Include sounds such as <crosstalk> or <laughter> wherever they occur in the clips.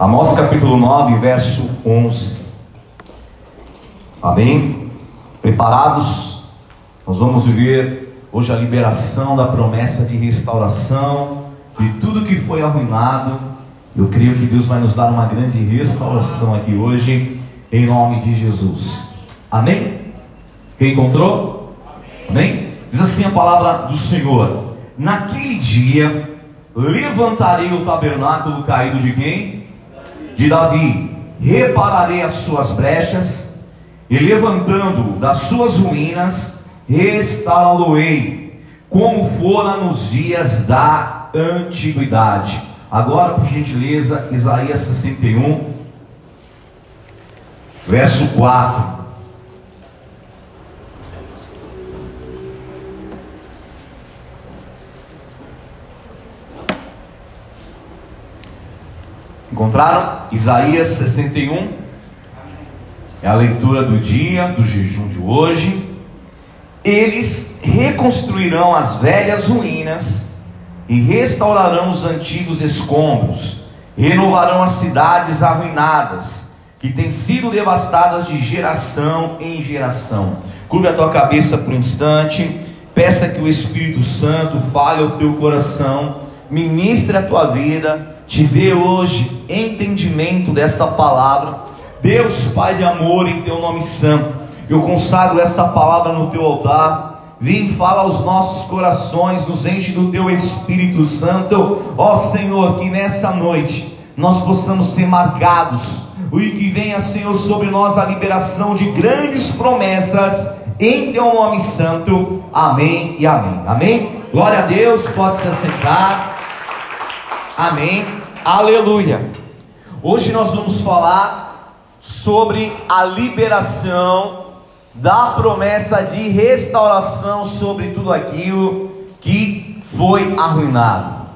Amós capítulo 9, verso 11. Amém? Preparados? Nós vamos viver hoje a liberação da promessa de restauração de tudo que foi arruinado. Eu creio que Deus vai nos dar uma grande restauração aqui hoje, em nome de Jesus. Amém? Quem encontrou? Amém? Diz assim a palavra do Senhor: Naquele dia levantarei o tabernáculo caído de quem? De Davi. Repararei as suas brechas e levantando das suas ruínas, restaurá-lo-ei, como fora nos dias da antiguidade. Agora, por gentileza, Isaías 61, verso 4. Encontraram? Isaías 61. É a leitura do dia, do jejum de hoje. Eles reconstruirão as velhas ruínas e restaurarão os antigos escombros, renovarão as cidades arruinadas, que têm sido devastadas de geração em geração. Curve a tua cabeça por um instante, peça que o Espírito Santo fale ao teu coração, ministre a tua vida te dê hoje entendimento dessa palavra. Deus, Pai de amor, em teu nome santo, eu consagro essa palavra no teu altar. Vem, fala aos nossos corações, nos enche do teu Espírito Santo. Ó Senhor, que nessa noite nós possamos ser marcados. E que venha, Senhor, sobre nós a liberação de grandes promessas em teu nome santo. Amém e amém. Amém. Glória a Deus, pode se assentar. Amém. Aleluia. Hoje nós vamos falar sobre a liberação da promessa de restauração sobre tudo aquilo que foi arruinado.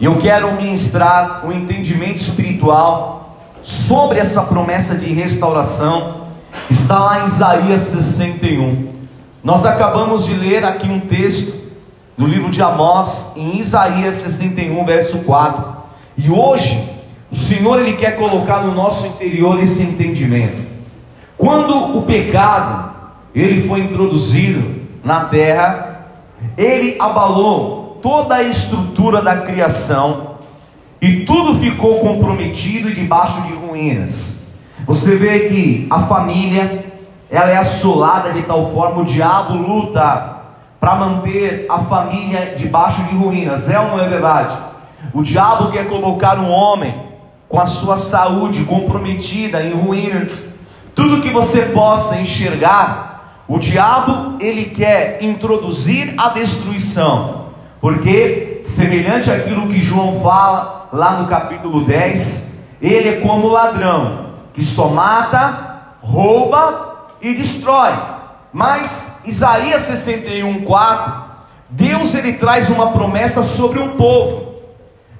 Eu quero ministrar um entendimento espiritual sobre essa promessa de restauração. Está lá em Isaías 61. Nós acabamos de ler aqui um texto no livro de Amós, em Isaías 61, verso 4. E hoje, o Senhor ele quer colocar no nosso interior esse entendimento. Quando o pecado ele foi introduzido na terra, ele abalou toda a estrutura da criação e tudo ficou comprometido e debaixo de ruínas. Você vê que a família ela é assolada de tal forma o diabo luta para manter a família debaixo de ruínas. É ou não é verdade? O diabo quer colocar um homem com a sua saúde comprometida em ruínas. Tudo que você possa enxergar, o diabo ele quer introduzir a destruição. Porque semelhante àquilo que João fala lá no capítulo 10, ele é como ladrão que só mata, rouba e destrói. Mas Isaías 61:4, Deus ele traz uma promessa sobre um povo.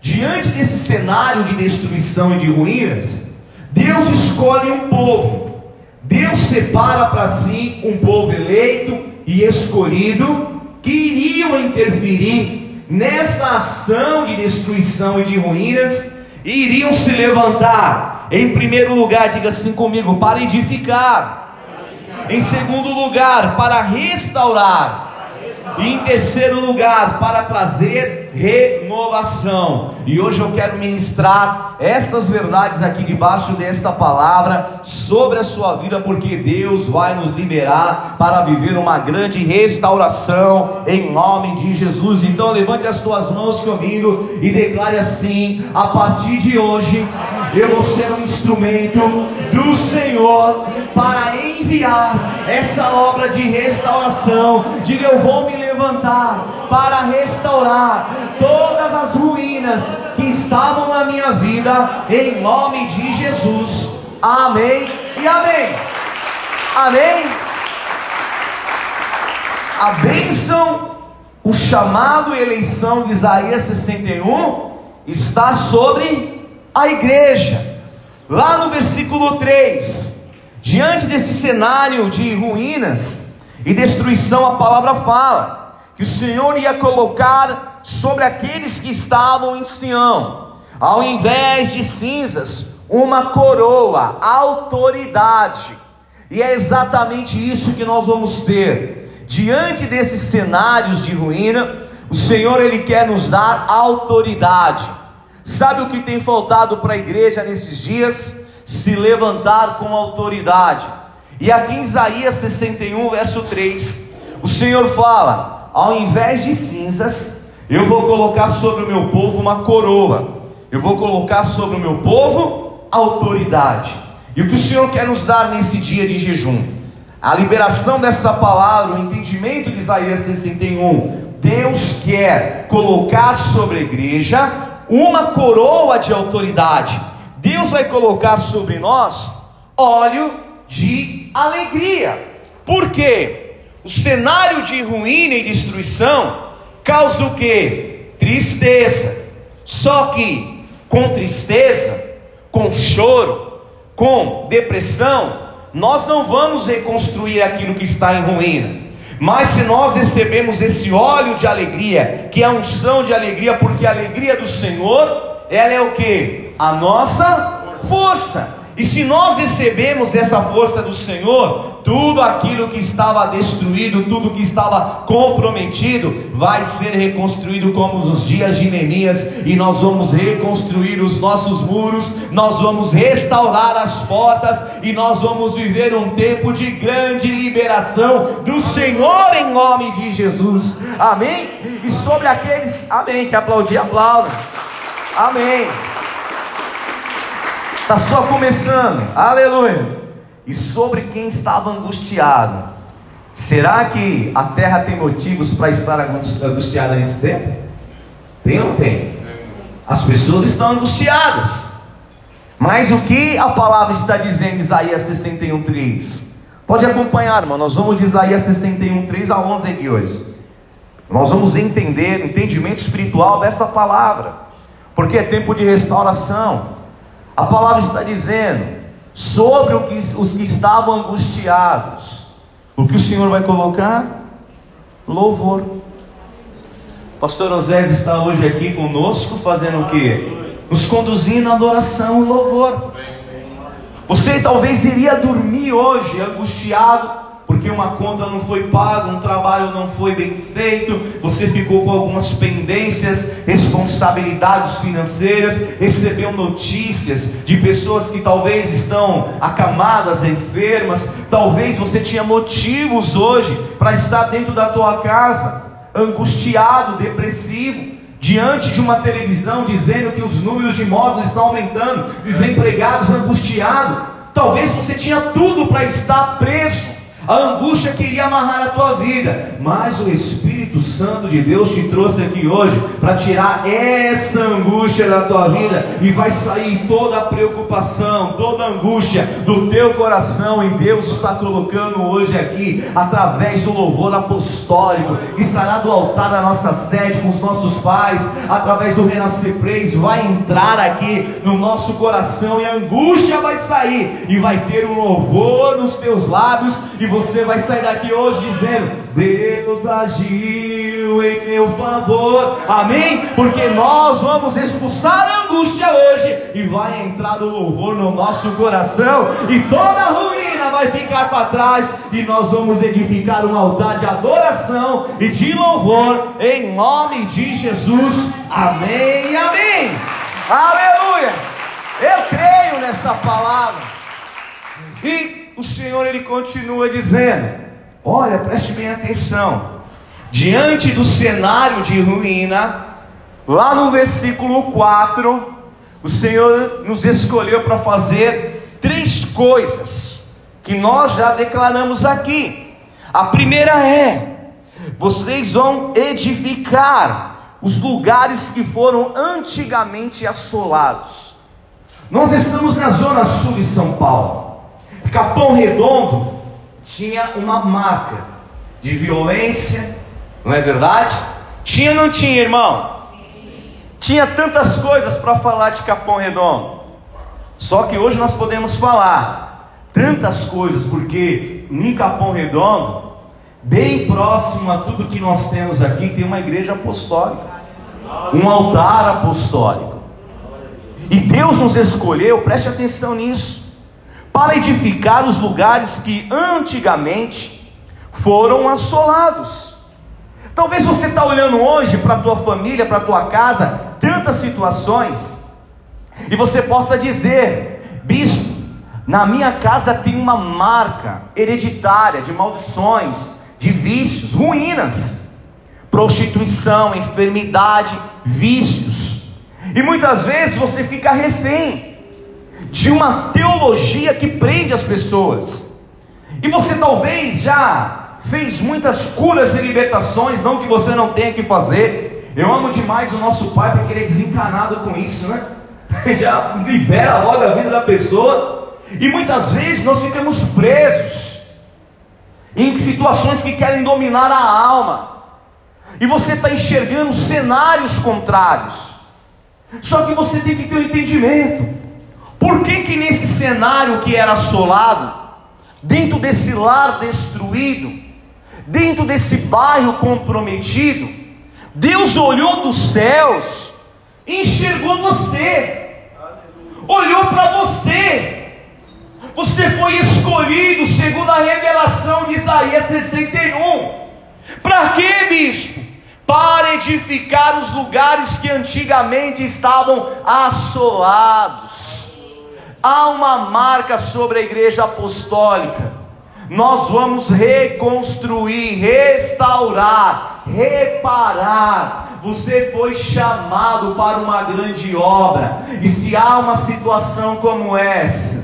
Diante desse cenário de destruição e de ruínas, Deus escolhe um povo. Deus separa para si um povo eleito e escolhido que iriam interferir nessa ação de destruição e de ruínas e iriam se levantar. Em primeiro lugar, diga assim comigo, para edificar em segundo lugar, para restaurar. E em terceiro lugar, para trazer renovação. E hoje eu quero ministrar essas verdades aqui debaixo desta palavra sobre a sua vida, porque Deus vai nos liberar para viver uma grande restauração em nome de Jesus. Então levante as tuas mãos comigo e declare assim: a partir de hoje eu vou ser um instrumento do Senhor para enviar essa obra de restauração. Diga, eu vou me levantar para restaurar todas as ruínas que estavam na minha vida, em nome de Jesus. Amém e amém. Amém. A bênção, o chamado e eleição de Isaías 61 está sobre a igreja. Lá no versículo 3, Diante desse cenário de ruínas e destruição, a palavra fala que o Senhor ia colocar sobre aqueles que estavam em Sião, ao invés de cinzas, uma coroa, autoridade. E é exatamente isso que nós vamos ter. Diante desses cenários de ruína, o Senhor ele quer nos dar autoridade. Sabe o que tem faltado para a igreja nesses dias? Se levantar com autoridade. E aqui em Isaías 61, verso 3, o Senhor fala: ao invés de cinzas, eu vou colocar sobre o meu povo uma coroa, eu vou colocar sobre o meu povo autoridade. E o que o Senhor quer nos dar nesse dia de jejum? A liberação dessa palavra, o entendimento de Isaías 61. Deus quer colocar sobre a igreja uma coroa de autoridade. Deus vai colocar sobre nós óleo de alegria. Por quê? O cenário de ruína e destruição causa o que? Tristeza. Só que com tristeza, com choro, com depressão, nós não vamos reconstruir aquilo que está em ruína. Mas se nós recebemos esse óleo de alegria, que é a unção de alegria, porque a alegria do Senhor, ela é o que? A nossa força. E se nós recebemos essa força do Senhor, tudo aquilo que estava destruído, tudo que estava comprometido, vai ser reconstruído como nos dias de Neemias, e nós vamos reconstruir os nossos muros, nós vamos restaurar as portas, e nós vamos viver um tempo de grande liberação do Senhor em nome de Jesus. Amém? E sobre aqueles, amém, que aplaudir, aplauda. Amém. Está só começando, aleluia. E sobre quem estava angustiado, será que a terra tem motivos para estar angustiada nesse tempo? Tem ou não tem? As pessoas estão angustiadas. Mas o que a palavra está dizendo em Isaías 61:3? Pode acompanhar, irmão. Nós vamos de Isaías 61:3 a 11 aqui hoje. Nós vamos entender, entendimento espiritual dessa palavra, porque é tempo de restauração. A palavra está dizendo sobre que, os que estavam angustiados. O que o Senhor vai colocar? Louvor. Pastor Osés está hoje aqui conosco, fazendo o que? Nos conduzindo à adoração e louvor. Você talvez iria dormir hoje angustiado, porque uma conta não foi paga, um trabalho não foi bem feito, você ficou com algumas pendências, responsabilidades financeiras, recebeu notícias de pessoas que talvez estão acamadas, enfermas, talvez você tinha motivos hoje para estar dentro da tua casa, angustiado, depressivo, diante de uma televisão dizendo que os números de mortos estão aumentando, desempregados, angustiado. Talvez você tinha tudo para estar preso a angústia queria amarrar a tua vida, mas o Espírito Santo de Deus te trouxe aqui hoje para tirar essa angústia da tua vida e vai sair toda a preocupação, toda a angústia do teu coração. E Deus está colocando hoje aqui, através do louvor apostólico, que estará do altar da nossa sede com os nossos pais, através do Renascer Praise, vai entrar aqui no nosso coração e a angústia vai sair e vai ter um louvor nos teus lábios e você vai sair daqui hoje dizendo: Deus agiu em meu favor, amém? Porque nós vamos expulsar a angústia hoje e vai entrar o louvor no nosso coração, e toda ruína vai ficar para trás, e nós vamos edificar um altar de adoração e de louvor em nome de Jesus, amém, amém, aleluia. Eu creio nessa palavra. E o Senhor ele continua dizendo: Olha, preste bem atenção. Diante do cenário de ruína, lá no versículo 4, o Senhor nos escolheu para fazer três coisas que nós já declaramos aqui. A primeira é: vocês vão edificar os lugares que foram antigamente assolados. Nós estamos na zona sul de São Paulo. Capão Redondo tinha uma marca de violência, não é verdade? Tinha ou não tinha, irmão? Tinha tantas coisas para falar de Capão Redondo. Só que hoje nós podemos falar tantas coisas, porque em Capão Redondo, bem próximo a tudo que nós temos aqui, tem uma igreja apostólica, um altar apostólico. E Deus nos escolheu, preste atenção nisso, para edificar os lugares que antigamente foram assolados. Talvez você está olhando hoje para a tua família, para a tua casa, tantas situações, e você possa dizer, bispo, na minha casa tem uma marca hereditária de maldições, de vícios, ruínas, prostituição, enfermidade, vícios. E muitas vezes você fica refém de uma teologia que prende as pessoas. E você talvez já fez muitas curas e libertações, não que você não tenha que fazer. Eu amo demais o nosso pai porque ele é desencanado com isso, né? <laughs> Já libera logo a vida da pessoa. E muitas vezes nós ficamos presos em situações que querem dominar a alma. E você está enxergando cenários contrários. Só que você tem que ter um entendimento. Por que que nesse cenário que era assolado, dentro desse lar destruído, dentro desse bairro comprometido, Deus olhou dos céus enxergou você, olhou para você. Você foi escolhido segundo a revelação de Isaías 61. Para quê, bispo? Para edificar os lugares que antigamente estavam assolados. Há uma marca sobre a igreja apostólica nós vamos reconstruir, restaurar, reparar. Você foi chamado para uma grande obra, e se há uma situação como essa,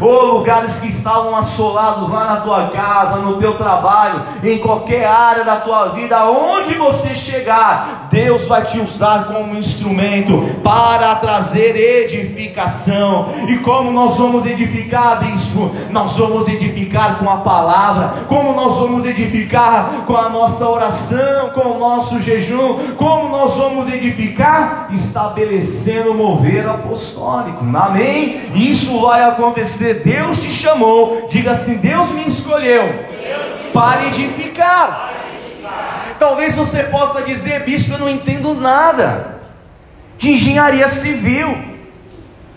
ou lugares que estavam assolados lá na tua casa, no teu trabalho, em qualquer área da tua vida, onde você chegar, Deus vai te usar como instrumento para trazer edificação. E como nós vamos edificar, bispo? Nós vamos edificar com a palavra, como nós vamos edificar com a nossa oração, com o nosso jejum, como nós vamos edificar? Estabelecendo o mover apostólico, amém? Isso vai acontecer acontecer, Deus te chamou, diga assim: Deus me escolheu Deus para edificar. Talvez você possa dizer, bispo, eu não entendo nada de engenharia civil,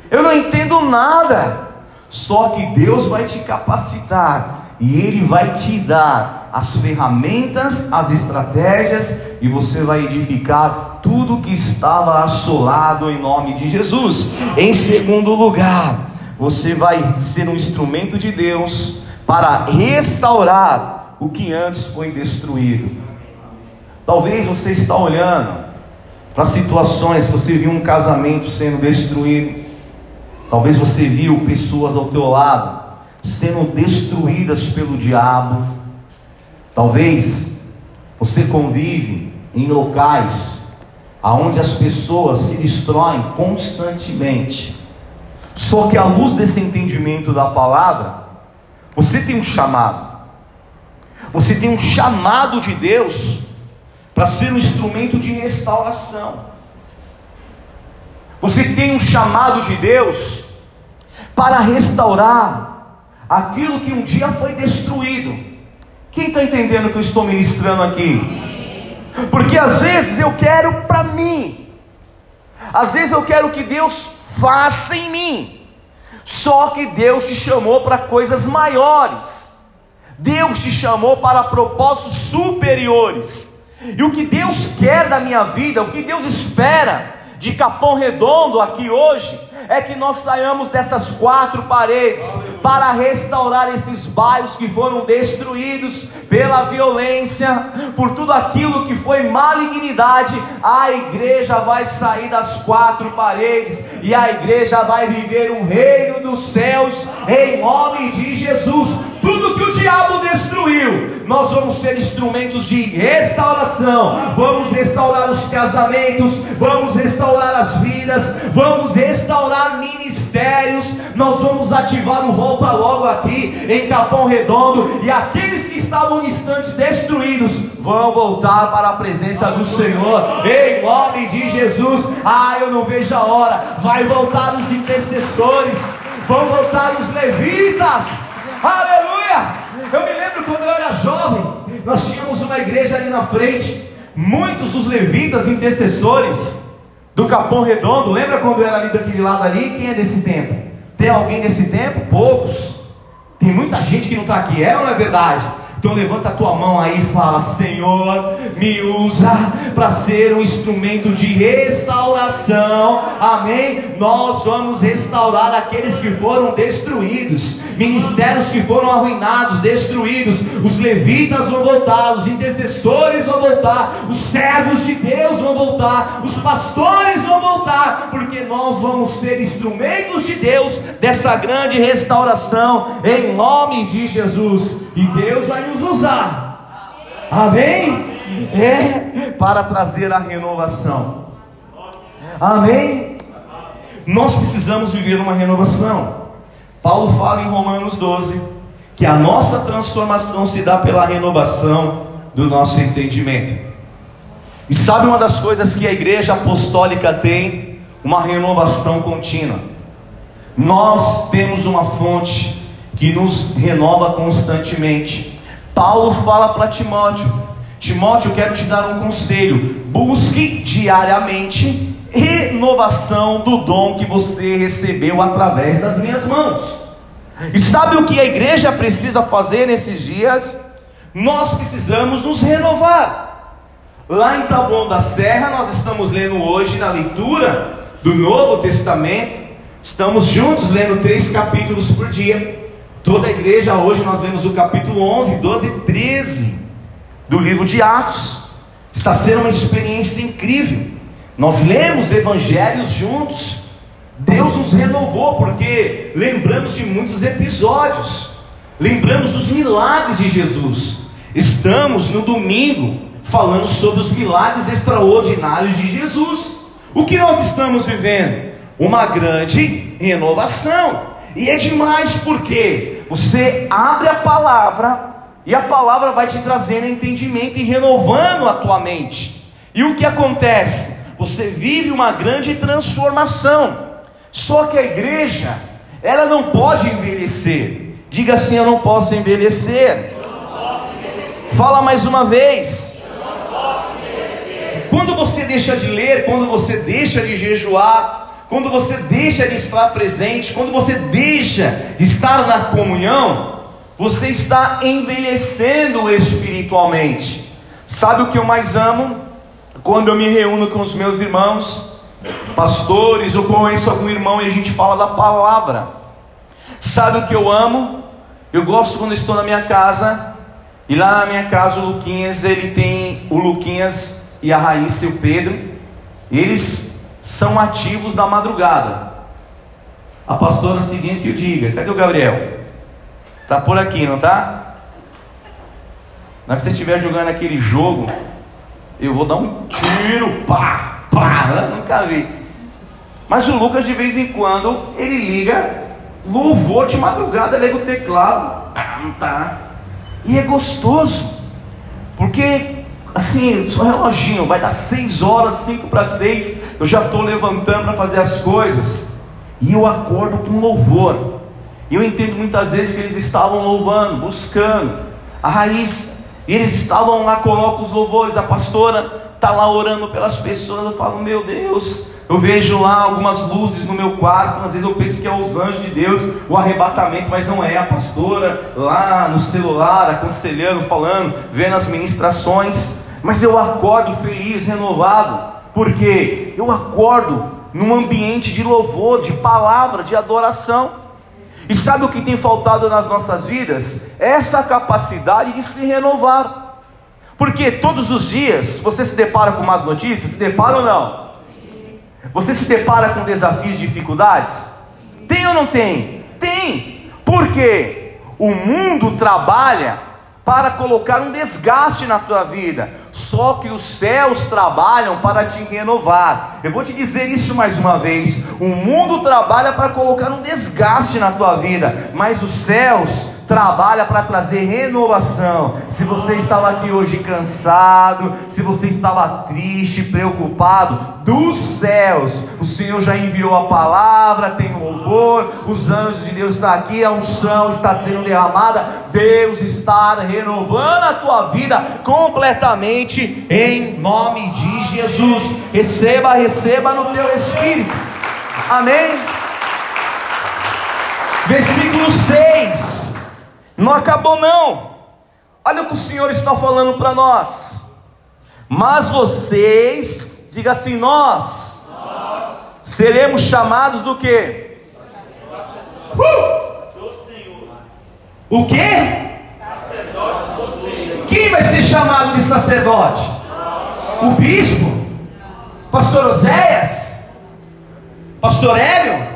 eu não entendo nada. Só que Deus vai te capacitar e Ele vai te dar as ferramentas, as estratégias, e você vai edificar tudo que estava assolado em nome de Jesus. Em segundo lugar, você vai ser um instrumento de Deus para restaurar o que antes foi destruído. Talvez você está olhando para situações, você viu um casamento sendo destruído. Talvez você viu pessoas ao teu lado sendo destruídas pelo diabo. Talvez você convive em locais aonde as pessoas se destroem constantemente. Só que à luz desse entendimento da palavra, você tem um chamado. Você tem um chamado de Deus para ser um instrumento de restauração. Você tem um chamado de Deus para restaurar aquilo que um dia foi destruído. Quem está entendendo o que eu estou ministrando aqui? Porque às vezes eu quero para mim, às vezes eu quero que Deus faça em mim. Só que Deus te chamou para coisas maiores. Deus te chamou para propósitos superiores. E o que Deus quer da minha vida, o que Deus espera de Capão Redondo aqui hoje, é que nós saiamos dessas quatro paredes para restaurar esses bairros que foram destruídos pela violência, por tudo aquilo que foi malignidade. A igreja vai sair das quatro paredes e a igreja vai viver um reino dos céus em nome de Jesus. Tudo que o diabo destruiu, nós vamos ser instrumentos de restauração. Vamos restaurar os casamentos, vamos restaurar as vidas, vamos restaurar ministérios. Nós vamos ativar o volta logo aqui em Capão Redondo e aqueles que estavam instantes destruídos vão voltar para a presença do Senhor em nome de Jesus. Ah, eu não vejo a hora. Vai voltar os intercessores, vão voltar os levitas Aleluia! Eu me lembro quando eu era jovem, nós tínhamos uma igreja ali na frente, muitos dos levitas intercessores do Capão Redondo. Lembra quando era ali daquele lado ali? Quem é desse tempo? Tem alguém desse tempo? Poucos. Tem muita gente que não está aqui, é ou não é verdade? Então levanta a tua mão aí e fala: Senhor, me usa para ser um instrumento de restauração. Amém? Nós vamos restaurar aqueles que foram destruídos, ministérios que foram arruinados, destruídos. Os levitas vão voltar, os intercessores vão voltar, os servos de Deus vão voltar, os pastores vão voltar, porque nós vamos ser instrumentos de Deus dessa grande restauração em nome de Jesus. E Deus vai nos usar. Amém? É para trazer a renovação. Amém? Nós precisamos viver uma renovação. Paulo fala em Romanos 12 que a nossa transformação se dá pela renovação do nosso entendimento. E sabe uma das coisas que a igreja apostólica tem? Uma renovação contínua. Nós temos uma fonte que nos renova constantemente. Paulo fala para Timóteo: Timóteo, eu quero te dar um conselho. Busque diariamente renovação do dom que você recebeu através das minhas mãos. E sabe o que a igreja precisa fazer nesses dias? Nós precisamos nos renovar. Lá em Taboão da Serra, nós estamos lendo hoje na leitura do Novo Testamento, estamos juntos lendo três capítulos por dia. Toda a igreja hoje nós lemos o capítulo 11, 12 e 13 do livro de Atos. Está sendo uma experiência incrível. Nós lemos evangelhos juntos. Deus nos renovou porque lembramos de muitos episódios. Lembramos dos milagres de Jesus. Estamos no domingo falando sobre os milagres extraordinários de Jesus. O que nós estamos vivendo? Uma grande renovação. E é demais porque você abre a palavra e a palavra vai te trazendo entendimento e renovando a tua mente. E o que acontece? Você vive uma grande transformação. Só que a igreja, ela não pode envelhecer. Diga assim: Eu não posso envelhecer. Não posso envelhecer. Fala mais uma vez. Quando você deixa de ler, quando você deixa de jejuar, quando você deixa de estar presente, quando você deixa de estar na comunhão, você está envelhecendo espiritualmente. Sabe o que eu mais amo? Quando eu me reúno com os meus irmãos, pastores, ou conheço algum irmão e a gente fala da palavra. Sabe o que eu amo? Eu gosto quando estou na minha casa, e lá na minha casa o Luquinhas, ele tem o Luquinhas e a Raíssa e o Pedro, eles são ativos na madrugada. A pastora seguinte que o diga: cadê o Gabriel? Tá por aqui, não tá? Na hora que você estiver jogando aquele jogo, eu vou dar um tiro, pá, pá, nunca vi. Mas o Lucas de vez em quando ele liga louvor de madrugada, liga o teclado, tá? E é gostoso, porque assim, só reloginho, vai dar seis horas, cinco para seis, eu já estou levantando para fazer as coisas, e eu acordo com louvor. E eu entendo muitas vezes que eles estavam louvando, buscando a raiz, e eles estavam lá, colocam os louvores, a pastora está lá orando pelas pessoas, eu falo, meu Deus, eu vejo lá algumas luzes no meu quarto, às vezes eu penso que é os anjos de Deus, o arrebatamento, mas não é a pastora lá no celular, aconselhando, falando, vendo as ministrações mas eu acordo feliz, renovado, porque eu acordo num ambiente de louvor, de palavra, de adoração. E sabe o que tem faltado nas nossas vidas? Essa capacidade de se renovar. Porque todos os dias você se depara com más notícias? Se depara ou não? Você se depara com desafios, dificuldades? Tem ou não tem? Tem. Porque o mundo trabalha para colocar um desgaste na tua vida. Só que os céus trabalham para te renovar. Eu vou te dizer isso mais uma vez. O mundo trabalha para colocar um desgaste na tua vida, mas os céus trabalha para trazer renovação. Se você estava aqui hoje cansado, se você estava triste, preocupado, dos céus, o Senhor já enviou a palavra, tem louvor, os anjos de Deus estão aqui, a unção está sendo derramada, Deus está renovando a tua vida completamente mente, em nome de Jesus. Receba, receba no teu espírito. Amém. Versículo 6. Não acabou não. Olha o que o Senhor está falando para nós. Mas vocês, diga assim, nós, nós. seremos chamados do que? Uh! O que? Quem vai ser chamado de sacerdote? O bispo? Pastor Oséias? Pastor Hélio?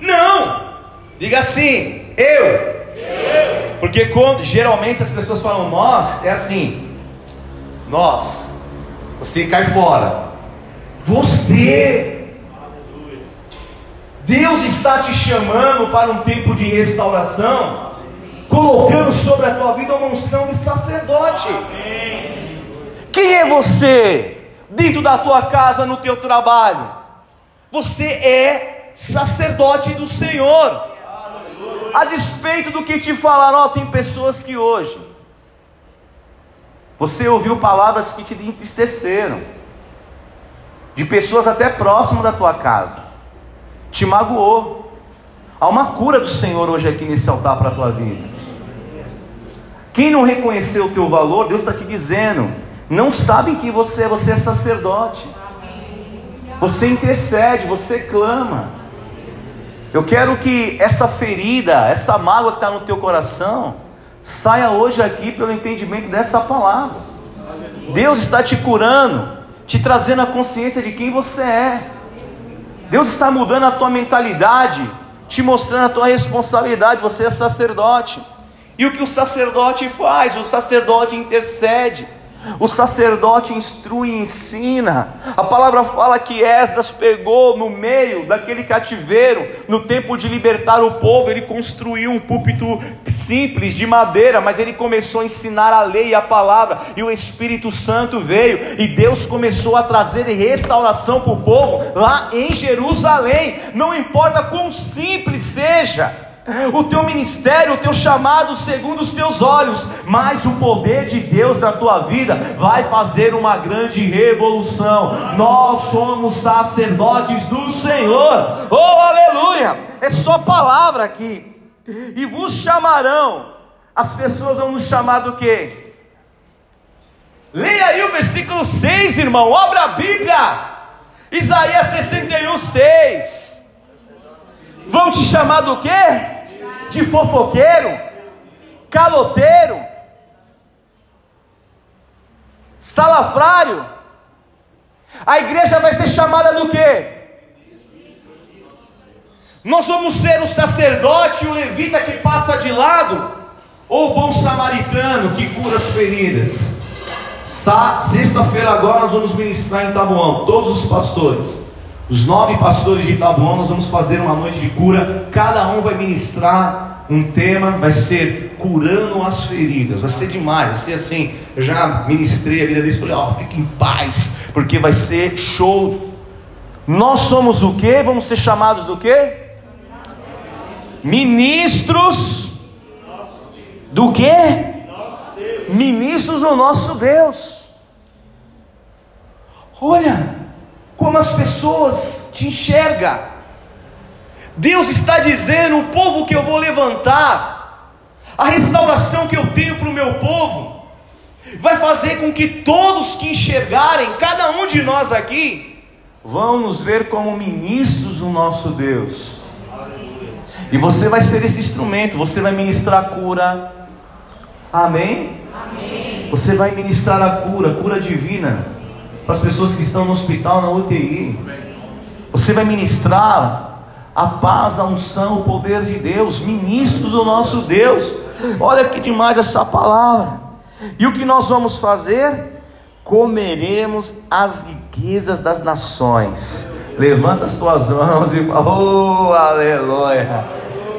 Não! Diga assim, eu. Porque quando, geralmente as pessoas falam nós, é assim, nós, você cai fora. Você. Deus está te chamando para um tempo de restauração colocando sobre a tua vida uma unção de sacerdote. Quem é você dentro da tua casa, no teu trabalho? Você é sacerdote do Senhor. A despeito do que te falaram, tem pessoas que hoje você ouviu palavras que te entristeceram, de pessoas até próximas da tua casa, te magoou. Há uma cura do Senhor hoje aqui nesse altar para a tua vida. Quem não reconheceu o teu valor, Deus está te dizendo, não sabem que você é, você é sacerdote. Você intercede, você clama. Eu quero que essa ferida, essa mágoa que está no teu coração, saia hoje aqui pelo entendimento dessa palavra. Deus está te curando, te trazendo a consciência de quem você é. Deus está mudando a tua mentalidade, te mostrando a tua responsabilidade. Você é sacerdote. E o que o sacerdote faz? O sacerdote intercede. O sacerdote instrui e ensina. A palavra fala que Esdras pegou no meio daquele cativeiro, no tempo de libertar o povo, ele construiu um púlpito simples de madeira, mas ele começou a ensinar a lei e a palavra, e o Espírito Santo veio, e Deus começou a trazer restauração para o povo lá em Jerusalém. Não importa quão simples seja o teu ministério, o teu chamado segundo os teus olhos, mas o poder de Deus na tua vida vai fazer uma grande revolução. Nós somos sacerdotes do Senhor, oh aleluia! É só palavra aqui. E vos chamarão, as pessoas vão nos chamar do que? Leia aí o versículo 6, irmão, abra a Bíblia, Isaías 61, 6. Vão te chamar do quê? De fofoqueiro, caloteiro, salafrário. A igreja vai ser chamada do quê? Nós vamos ser o sacerdote, o levita que passa de lado, ou o bom samaritano que cura as feridas. Sexta-feira agora nós vamos ministrar em Tabuão, todos os pastores. Os nove pastores de Itabuão, nós vamos fazer uma noite de cura. Cada um vai ministrar um tema, vai ser curando as feridas. Vai ser demais, vai ser assim. Eu já ministrei a vida deles, falei, ó, oh, fique em paz, porque vai ser show. Nós somos o que? Vamos ser chamados do que? Ministros do que? Ministros do nosso Deus. Olha, como as pessoas te enxergam. Deus está dizendo: o povo que eu vou levantar, a restauração que eu tenho para o meu povo, vai fazer com que todos que enxergarem, cada um de nós aqui, vão nos ver como ministros do nosso Deus. E você vai ser esse instrumento, você vai ministrar a cura. Amém? Amém? Você vai ministrar a cura, cura divina para as pessoas que estão no hospital, na UTI. Você vai ministrar a paz, a unção, o poder de Deus, ministros do nosso Deus. Olha que demais essa palavra. E o que nós vamos fazer? Comeremos as riquezas das nações. Levanta as tuas mãos e fala: Oh, aleluia!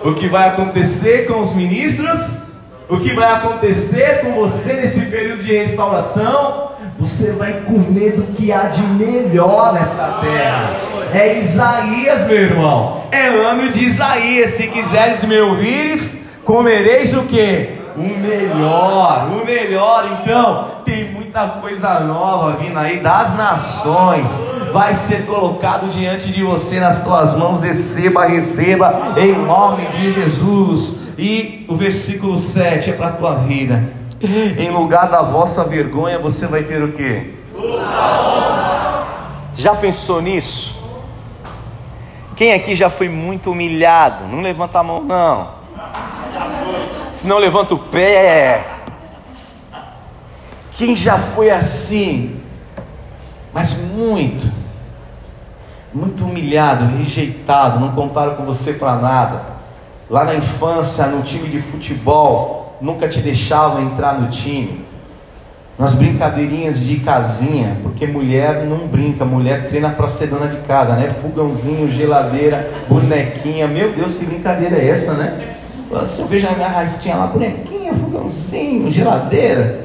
O que vai acontecer com os ministros? O que vai acontecer com você nesse período de restauração? Você vai comer do que há de melhor nessa terra. É Isaías, meu irmão. É ano de Isaías. Se quiseres me ouvires, comereis o que? O melhor, o melhor. Então, tem muita coisa nova vindo aí das nações. Vai ser colocado diante de você nas tuas mãos. Receba, receba, em nome de Jesus. E o versículo 7 é para a tua vida. Em lugar da vossa vergonha, você vai ter o que? Já pensou nisso? Quem aqui já foi muito humilhado? Não levanta a mão, não. Se não levanta o pé. Quem já foi assim? Mas muito, muito humilhado, rejeitado, não contaram com você para nada. Lá na infância, no time de futebol, nunca te deixavam entrar no time nas brincadeirinhas de casinha, porque mulher não brinca, mulher treina para ser dona de casa, né? Fogãozinho, geladeira, bonequinha, meu Deus, que brincadeira é essa, né? Você eu vejo a minha raiz, tinha lá bonequinha, fogãozinho, geladeira.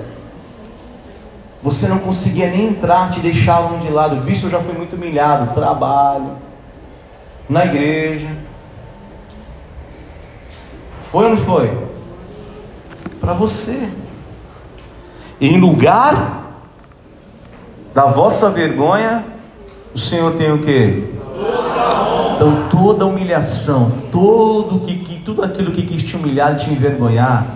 Você não conseguia nem entrar, te deixavam de lado. Visto eu já fui muito humilhado, trabalho, na igreja. Foi ou não foi? Para você em lugar da vossa vergonha, o Senhor tem o que? Então toda humilhação, todo que, que tudo aquilo que quis te humilhar te envergonhar,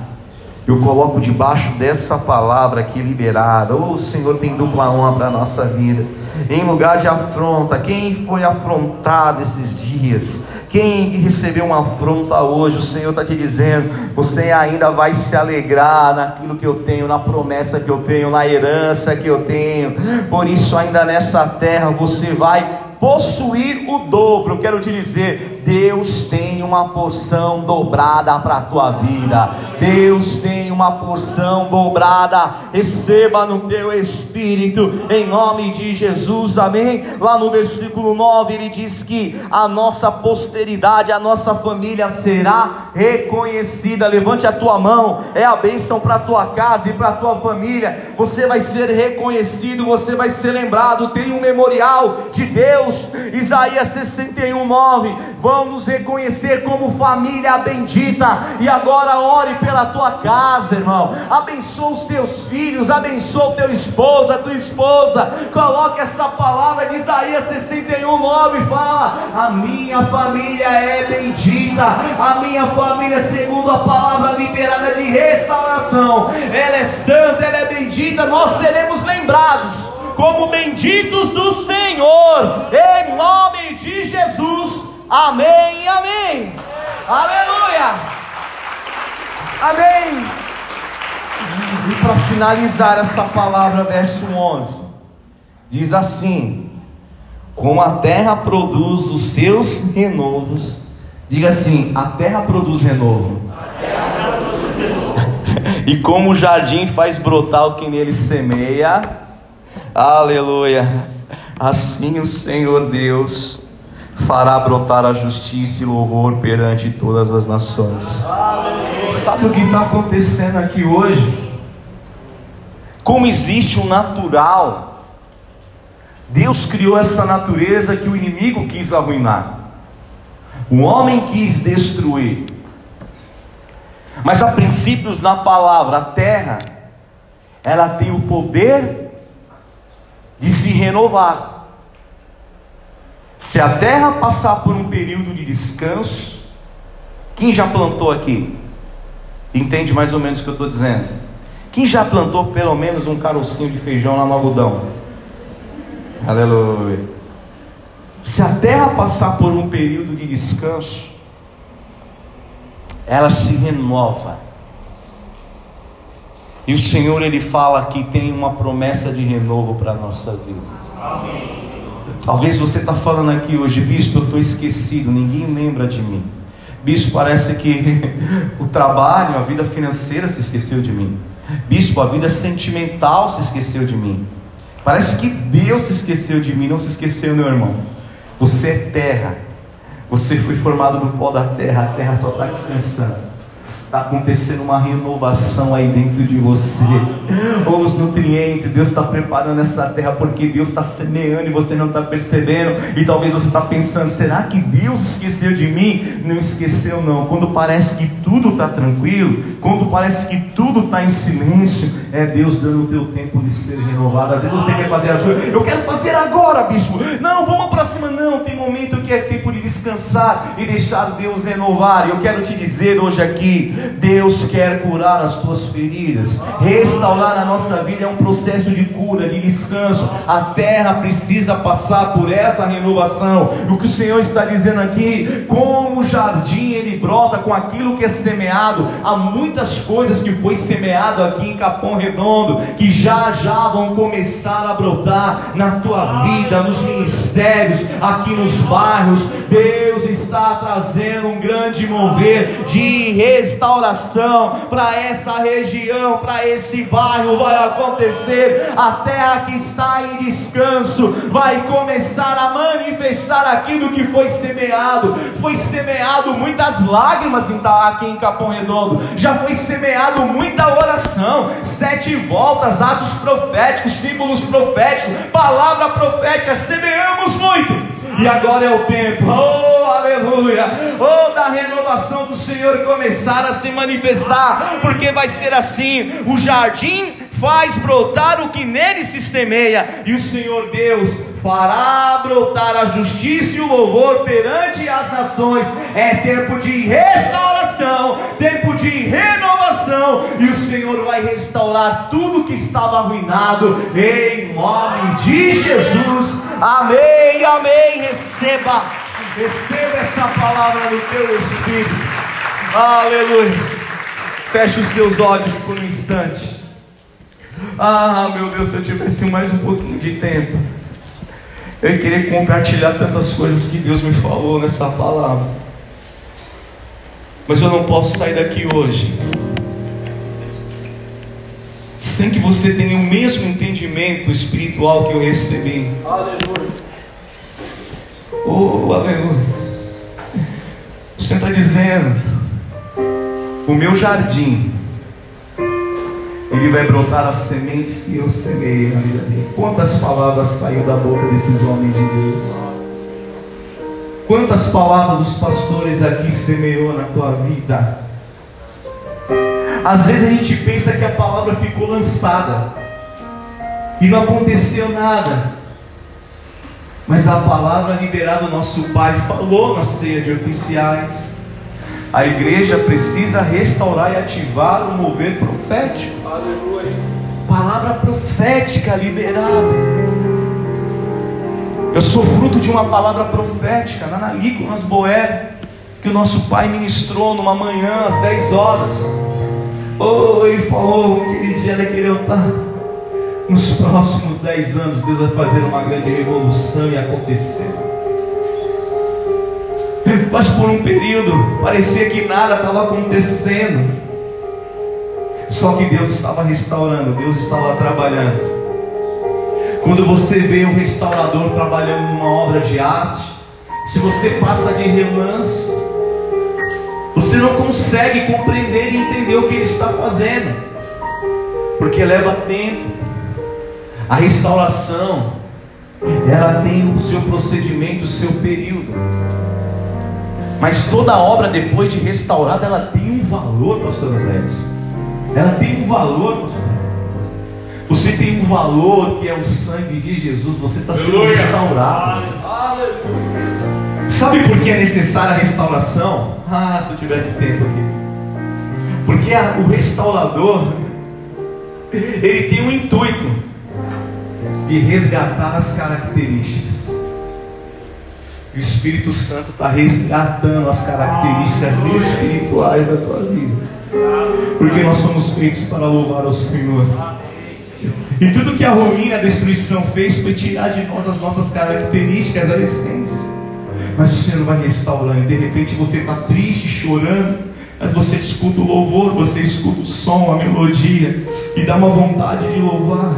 eu coloco debaixo dessa palavra aqui liberada. Oh, o Senhor tem dupla honra para a nossa vida. Em lugar de afronta, quem foi afrontado esses dias? Quem recebeu uma afronta hoje? O Senhor está te dizendo: você ainda vai se alegrar naquilo que eu tenho, na promessa que eu tenho, na herança que eu tenho. Por isso, ainda nessa terra, você vai possuir o dobro. Quero te dizer, Deus tem uma porção dobrada para a tua vida. Deus tem uma porção dobrada. Receba no teu espírito, em nome de Jesus. Amém. Lá no versículo 9 ele diz que a nossa posteridade, a nossa família será reconhecida. Levante a tua mão. É a bênção para a tua casa e para a tua família. Você vai ser reconhecido, você vai ser lembrado. Tem um memorial de Deus Deus, Isaías 61, 9, vão nos reconhecer como família bendita, e agora ore pela tua casa, irmão, abençoa os teus filhos, abençoa o teu esposo, a tua esposa, coloque essa palavra de Isaías 61, 9, fala, a minha família é bendita, a minha família segundo a palavra liberada de restauração, ela é santa, ela é bendita, nós seremos lembrados, como benditos do Senhor, em nome de Jesus. Amém e amém. Aleluia. Amém. E para finalizar essa palavra, verso 11, diz assim: Como a terra produz os seus renovos, diga assim: a terra produz renovo. Terra produz renovo. <laughs> e como o jardim faz brotar o que nele semeia, Aleluia. Assim o Senhor Deus fará brotar a justiça e louvor perante todas as nações. Aleluia. Sabe o que está acontecendo aqui hoje? Como existe um natural, Deus criou essa natureza que o inimigo quis arruinar, o homem quis destruir. Mas há princípios na palavra, a terra, ela tem o poder de se renovar. Se a terra passar por um período de descanso, quem já plantou aqui? Entende mais ou menos o que eu estou dizendo? Quem já plantou pelo menos um carocinho de feijão lá no algodão? Aleluia. Se a terra passar por um período de descanso, ela se renova. E o Senhor ele fala que tem uma promessa de renovo para a nossa vida. Amém. Talvez você está falando aqui hoje, bispo, eu estou esquecido, ninguém lembra de mim. Bispo, parece que <laughs> o trabalho, a vida financeira se esqueceu de mim. Bispo, a vida sentimental se esqueceu de mim. Parece que Deus se esqueceu de mim, não se esqueceu, meu irmão. Você é terra. Você foi formado do pó da terra, a terra só está descansando. Está acontecendo uma renovação aí dentro de você. Ou os nutrientes, Deus está preparando essa terra porque Deus está semeando e você não está percebendo. E talvez você está pensando: será que Deus esqueceu de mim? Não esqueceu, não. Quando parece que tudo está tranquilo, quando parece que tudo está em silêncio, é Deus dando o teu tempo de ser renovado. Às vezes você quer fazer as coisas, eu quero fazer agora, bispo. Não, vamos para cima, não. Tem momento que é tempo de descansar e deixar Deus renovar. Eu quero te dizer hoje aqui Deus quer curar as tuas feridas, restaurar a nossa vida é um processo de cura, de descanso. A terra precisa passar por essa renovação. E o que o Senhor está dizendo aqui, como o jardim ele brota com aquilo que é semeado, há muitas coisas que foi semeado aqui em Capão Redondo que já já vão começar a brotar na tua vida, nos ministérios, aqui nos bairros. Deus está trazendo um grande mover de restauração para essa região, para esse bairro vai acontecer. A terra que está em descanso vai começar a manifestar aquilo que foi semeado. Foi semeado muitas lágrimas aqui em Capão Redondo, já foi semeado muita oração, sete voltas, atos proféticos, símbolos proféticos, palavra profética. Semeamos muito e agora é o tempo, oh aleluia, oh da renovação do Senhor começar a se manifestar, porque vai ser assim: o jardim faz brotar o que nele se semeia, e o Senhor Deus fará brotar a justiça e o louvor perante as nações. É tempo de restauração, tempo de renovação, e o Senhor vai restaurar tudo que estava arruinado, em nome de Jesus. Amém, amém. Receba, receba essa palavra no teu espírito. Aleluia. Feche os teus olhos por um instante. Ah, meu Deus, se eu tivesse mais um pouquinho de tempo. Eu ia querer compartilhar tantas coisas que Deus me falou nessa palavra. Mas eu não posso sair daqui hoje sem que você tenha o mesmo entendimento espiritual que eu recebi. Aleluia. Oh, aleluia. O Senhor está dizendo: o meu jardim ele vai brotar as sementes que eu semeei na vida dele. Quantas palavras saíram da boca desses homens de Deus? Quantas palavras os pastores aqui semeou na tua vida? Às vezes a gente pensa que a palavra ficou lançada e não aconteceu nada. Mas a palavra liberada, nosso Pai falou na ceia de oficiais. A igreja precisa restaurar e ativar o mover profético. Aleluia. Palavra profética liberada. Eu sou fruto de uma palavra profética na nas Boé, que o nosso pai ministrou numa manhã às 10 horas. Oh, ele falou que aquele dia daquele altar. Nos próximos 10 anos, Deus vai fazer uma grande revolução e acontecer. Mas por um período parecia que nada estava acontecendo. Só que Deus estava restaurando, Deus estava trabalhando. Quando você vê um restaurador trabalhando numa obra de arte, se você passa de relance, você não consegue compreender e entender o que ele está fazendo, porque leva tempo. A restauração, ela tem o seu procedimento, o seu período. Mas toda obra depois de restaurada, ela tem um valor, pastor Andrés. Ela tem um valor, pastor. Você tem um valor que é o sangue de Jesus. Você está sendo restaurado. Sabe por que é necessária a restauração? Ah, se eu tivesse tempo aqui. Porque a, o restaurador, ele tem um intuito de resgatar as características. O Espírito Santo está resgatando as características espirituais da tua vida. Porque nós somos feitos para louvar ao Senhor. E tudo que a ruína, a destruição fez foi tirar de nós as nossas características, a essência. Mas o Senhor vai restaurando. E de repente você está triste, chorando. Mas você escuta o louvor, você escuta o som, a melodia. E dá uma vontade de louvar.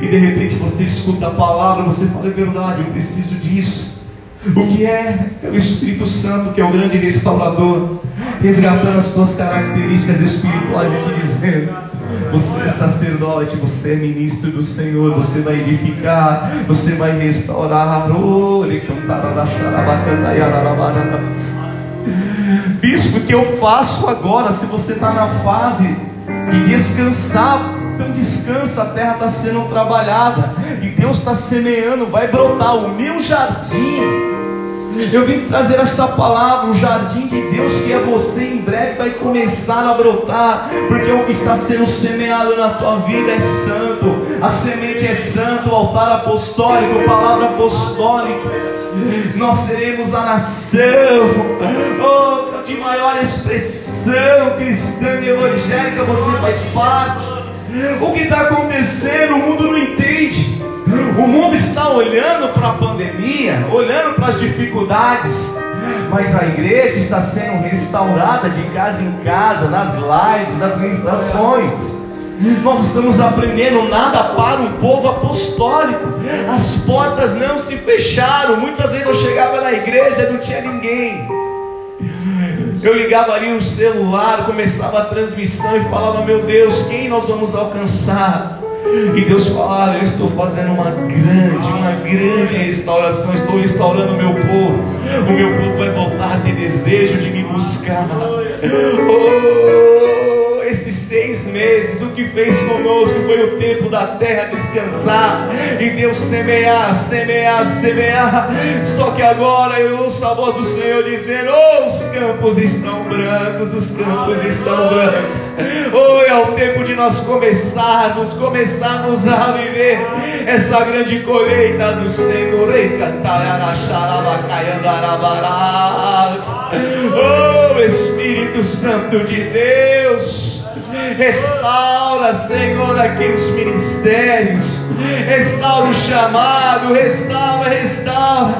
E de repente você escuta a palavra, você fala, é verdade, eu preciso disso. O que é? É o Espírito Santo, que é o grande restaurador, resgatando as tuas características espirituais e te dizendo: você é sacerdote, você é ministro do Senhor, você vai edificar, você vai restaurar. Bispo, o que eu faço agora? Se você está na fase de descansar, então descansa, a terra está sendo trabalhada e Deus está semeando, vai brotar o meu jardim eu vim trazer essa palavra, o jardim de Deus que é você, em breve vai começar a brotar, porque o que está sendo semeado na tua vida é santo, a semente é santo, o altar apostólico, palavra apostólica. Nós seremos a nação oh, de maior expressão cristã e evangélica, você faz parte. O que está acontecendo, o mundo não entende. O mundo está olhando para a pandemia, olhando para as dificuldades, mas a igreja está sendo restaurada de casa em casa, nas lives, nas ministrações. Nós estamos aprendendo nada para um povo apostólico. As portas não se fecharam. Muitas vezes eu chegava na igreja e não tinha ninguém. Eu ligava ali o celular, começava a transmissão e falava: Meu Deus, quem nós vamos alcançar? E Deus fala: Eu estou fazendo uma grande, uma grande restauração. Estou restaurando o meu povo. O meu povo vai voltar a ter desejo de me buscar. Oh, esses seis meses, o que fez conosco foi o tempo da terra descansar e Deus semear, semear, semear. Só que agora eu ouço a voz do Senhor dizendo: Oh, os campos estão brancos, os campos estão brancos. Oh, é o tempo de nós começarmos, começarmos a viver essa grande colheita do Senhor. Oh, Espírito Santo de Deus. Restaura, Senhor, aqui os ministérios. Restaura o chamado. Restaura, restaura.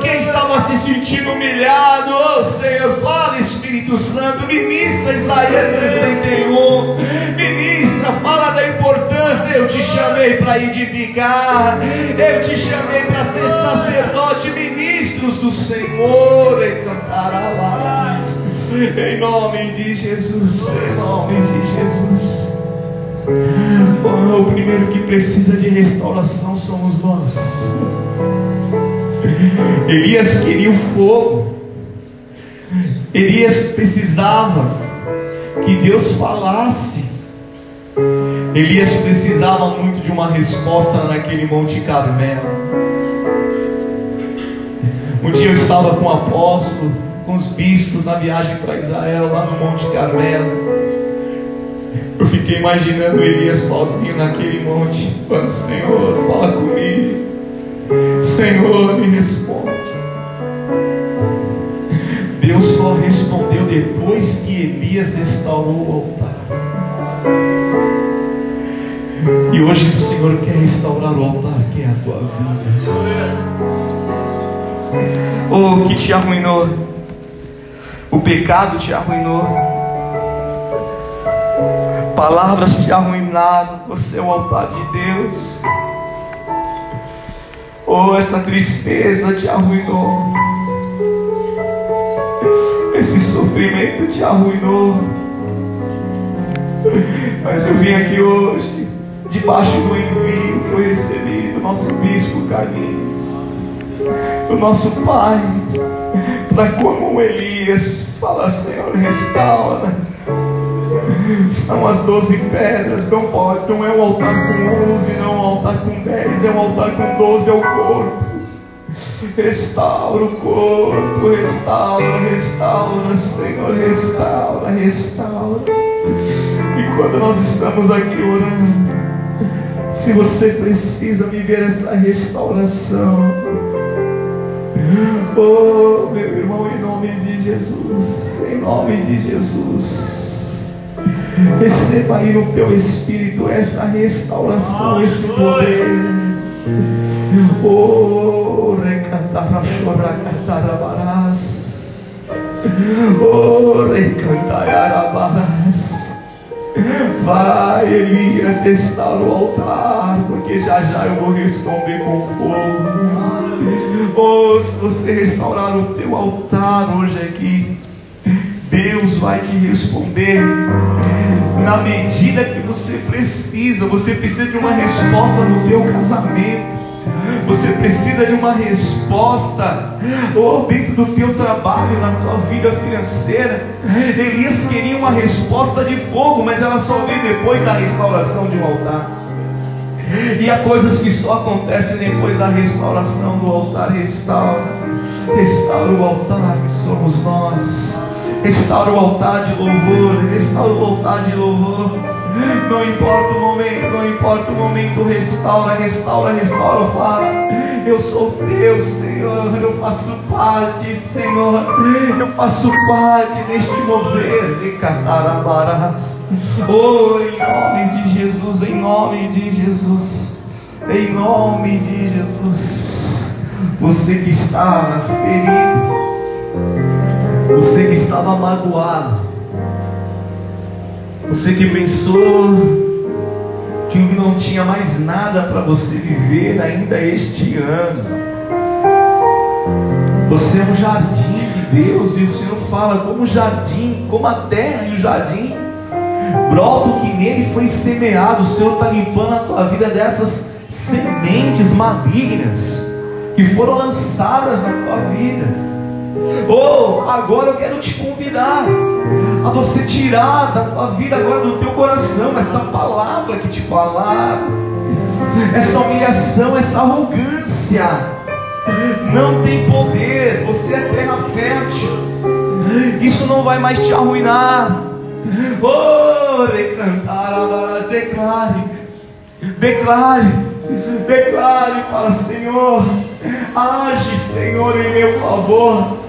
Quem estava se sentindo humilhado, oh Senhor, fala, Espírito Santo. Ministra Isaías 61. Ministra, fala da importância. Eu te chamei para edificar. Eu te chamei para ser sacerdote, ministros do Senhor. E cantar a em nome de Jesus, em nome de Jesus. Oh, o primeiro que precisa de restauração somos nós. Elias queria o fogo. Elias precisava que Deus falasse. Elias precisava muito de uma resposta naquele Monte Carmelo. Um dia eu estava com o apóstolo com os bispos na viagem para Israel, lá no Monte Carmelo. Eu fiquei imaginando Elias sozinho naquele monte, falando: Senhor, fala comigo. Senhor, me responde. Deus só respondeu depois que Elias restaurou o altar. E hoje o Senhor quer restaurar o altar que é a tua vida. Oh, que te arruinou o pecado te arruinou. Palavras te arruinaram. Você é o altar de Deus. Oh, essa tristeza te arruinou. Esse sofrimento te arruinou. Mas eu vim aqui hoje, debaixo do envio que eu recebi do nosso bispo Carlinhos, do nosso pai para como Elias fala, Senhor, restaura. São as doze pedras, não pode, não é um altar com onze, não é um altar com dez, é um altar com doze, é o corpo. Restaura o corpo, restaura, restaura, Senhor, restaura, restaura. E quando nós estamos aqui orando, se você precisa viver essa restauração, Oh, meu irmão, em nome de Jesus, em nome de Jesus, receba aí no teu espírito essa restauração, esse poder. Oh, recantarachoracatarabarás. Oh, recantarabarás. Vai, Elias, restaura o altar, porque já já eu vou responder com fogo. Oh, se você restaurar o teu altar hoje aqui, Deus vai te responder na medida que você precisa. Você precisa de uma resposta no teu casamento. Você precisa de uma resposta, ou dentro do teu trabalho, na tua vida financeira. Elias queria uma resposta de fogo, mas ela só veio depois da restauração de um altar. E há coisas que só acontecem depois da restauração do altar. Restaura, restaura o altar que somos nós. Restaura o altar de louvor, restaura o altar de louvor. Não importa o momento, não importa o momento, restaura, restaura, restaura, Pai. Eu sou teu, Senhor, eu faço parte, Senhor, eu faço parte deste mover de Catarabarás. Oh, em nome de Jesus, em nome de Jesus, em nome de Jesus. Você que estava ferido, você que estava magoado, você que pensou que não tinha mais nada para você viver ainda este ano. Você é um jardim de Deus e o Senhor fala como jardim, como a terra e o jardim. Brota o que nele foi semeado. O Senhor está limpando a tua vida dessas sementes malignas que foram lançadas na tua vida. Oh, agora eu quero te convidar a você tirar da tua vida agora do teu coração essa palavra que te falaram, essa humilhação, essa arrogância. Não tem poder, você é terra fértil. Isso não vai mais te arruinar. Oh, decantar, declare, declare, declare, fala Senhor, age Senhor em meu favor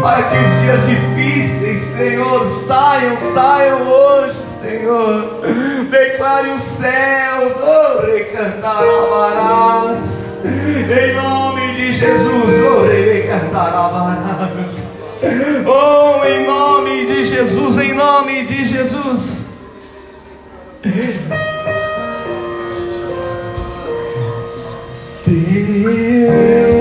para que os dias difíceis, Senhor, saiam, saiam hoje, Senhor. Declare os céus, oh, recantarás. Em nome de Jesus, oh, recantarás. Oh, em nome de Jesus, em nome de Jesus. Deus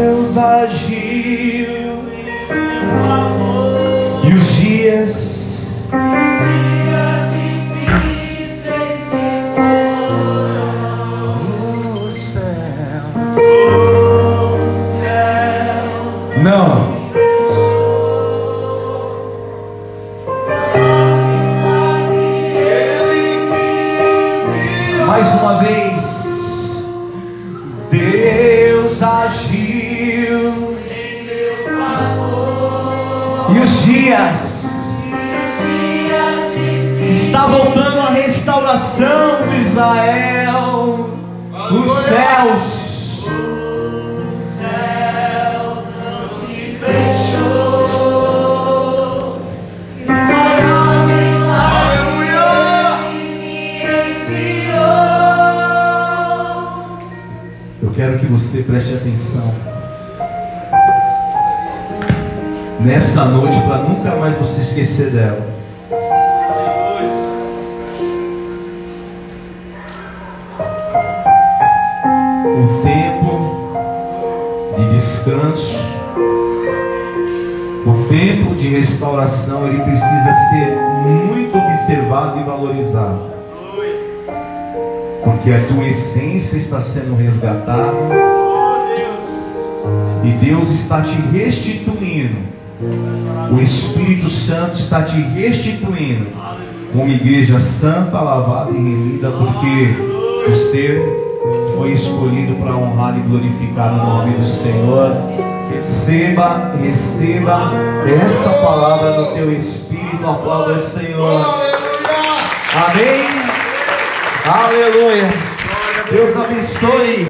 está voltando a restauração de Israel, os céus. o céu não se fechou. E o maior milagre me enviou. Eu quero que você preste atenção nessa noite para nunca mais você esquecer dela. Descanso, o tempo de restauração, ele precisa ser muito observado e valorizado. Porque a tua essência está sendo resgatada e Deus está te restituindo. O Espírito Santo está te restituindo como igreja santa, lavada e remida, porque você foi escolhido para honrar e glorificar o nome do Senhor. Receba, receba essa palavra no teu espírito, aplauda o Senhor. Amém. Aleluia. Deus abençoe.